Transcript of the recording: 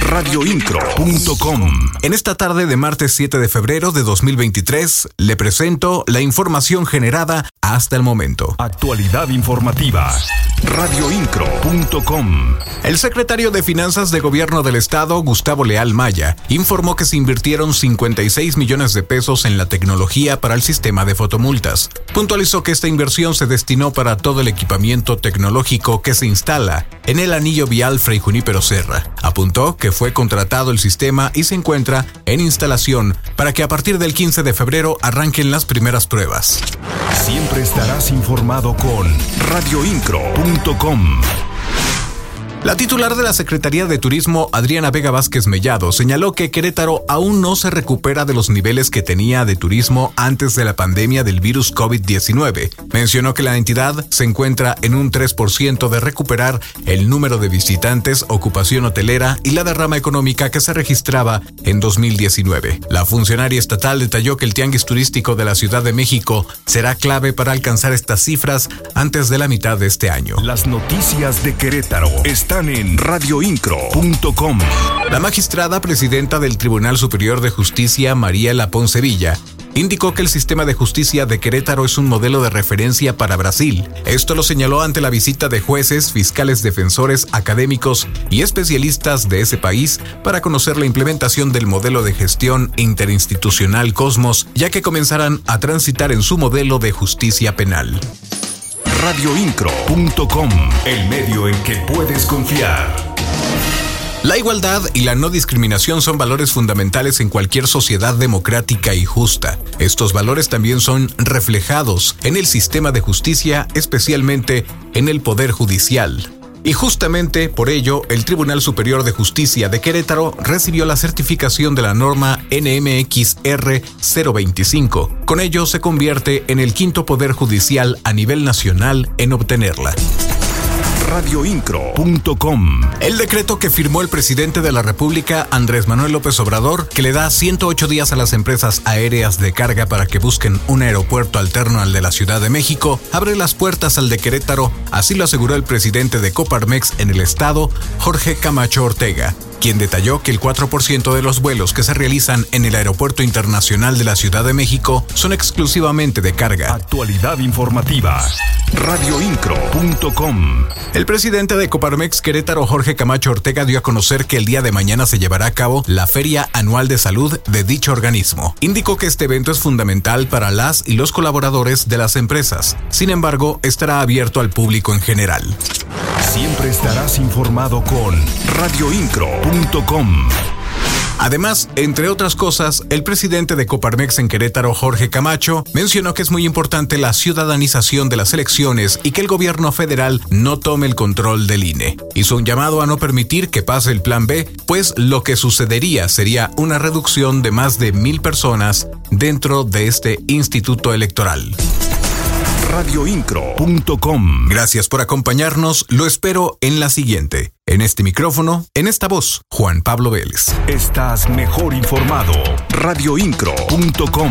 Radioincro.com En esta tarde de martes 7 de febrero de 2023 le presento la información generada hasta el momento. Actualidad informativa. Radioincro.com El secretario de Finanzas de Gobierno del Estado, Gustavo Leal Maya, informó que se invirtieron 56 millones de pesos en la tecnología para el sistema de fotomultas. Puntualizó que esta inversión se destinó para todo el equipamiento tecnológico que se instala en el anillo vial Fray Junípero Serra. Que fue contratado el sistema y se encuentra en instalación para que a partir del 15 de febrero arranquen las primeras pruebas. Siempre estarás informado con radioincro.com. La titular de la Secretaría de Turismo, Adriana Vega Vázquez Mellado, señaló que Querétaro aún no se recupera de los niveles que tenía de turismo antes de la pandemia del virus COVID-19. Mencionó que la entidad se encuentra en un 3% de recuperar el número de visitantes, ocupación hotelera y la derrama económica que se registraba en 2019. La funcionaria estatal detalló que el tianguis turístico de la Ciudad de México será clave para alcanzar estas cifras antes de la mitad de este año. Las noticias de Querétaro están en radioincro.com. La magistrada presidenta del Tribunal Superior de Justicia, María La Poncevilla, indicó que el sistema de justicia de Querétaro es un modelo de referencia para Brasil. Esto lo señaló ante la visita de jueces, fiscales defensores, académicos y especialistas de ese país para conocer la implementación del modelo de gestión interinstitucional Cosmos, ya que comenzarán a transitar en su modelo de justicia penal radioincro.com, el medio en que puedes confiar. La igualdad y la no discriminación son valores fundamentales en cualquier sociedad democrática y justa. Estos valores también son reflejados en el sistema de justicia, especialmente en el Poder Judicial. Y justamente por ello, el Tribunal Superior de Justicia de Querétaro recibió la certificación de la norma NMXR 025. Con ello se convierte en el quinto poder judicial a nivel nacional en obtenerla radioincro.com. El decreto que firmó el presidente de la República, Andrés Manuel López Obrador, que le da 108 días a las empresas aéreas de carga para que busquen un aeropuerto alterno al de la Ciudad de México, abre las puertas al de Querétaro, así lo aseguró el presidente de Coparmex en el estado, Jorge Camacho Ortega quien detalló que el 4% de los vuelos que se realizan en el Aeropuerto Internacional de la Ciudad de México son exclusivamente de carga. Actualidad informativa. Radioincro.com. El presidente de Coparmex Querétaro, Jorge Camacho Ortega, dio a conocer que el día de mañana se llevará a cabo la Feria Anual de Salud de dicho organismo. Indicó que este evento es fundamental para las y los colaboradores de las empresas. Sin embargo, estará abierto al público en general. Siempre estarás informado con radioincro.com. Además, entre otras cosas, el presidente de Coparmex en Querétaro, Jorge Camacho, mencionó que es muy importante la ciudadanización de las elecciones y que el gobierno federal no tome el control del INE. Hizo un llamado a no permitir que pase el Plan B, pues lo que sucedería sería una reducción de más de mil personas dentro de este instituto electoral radioincro.com. Gracias por acompañarnos, lo espero en la siguiente. En este micrófono, en esta voz, Juan Pablo Vélez. Estás mejor informado. radioincro.com.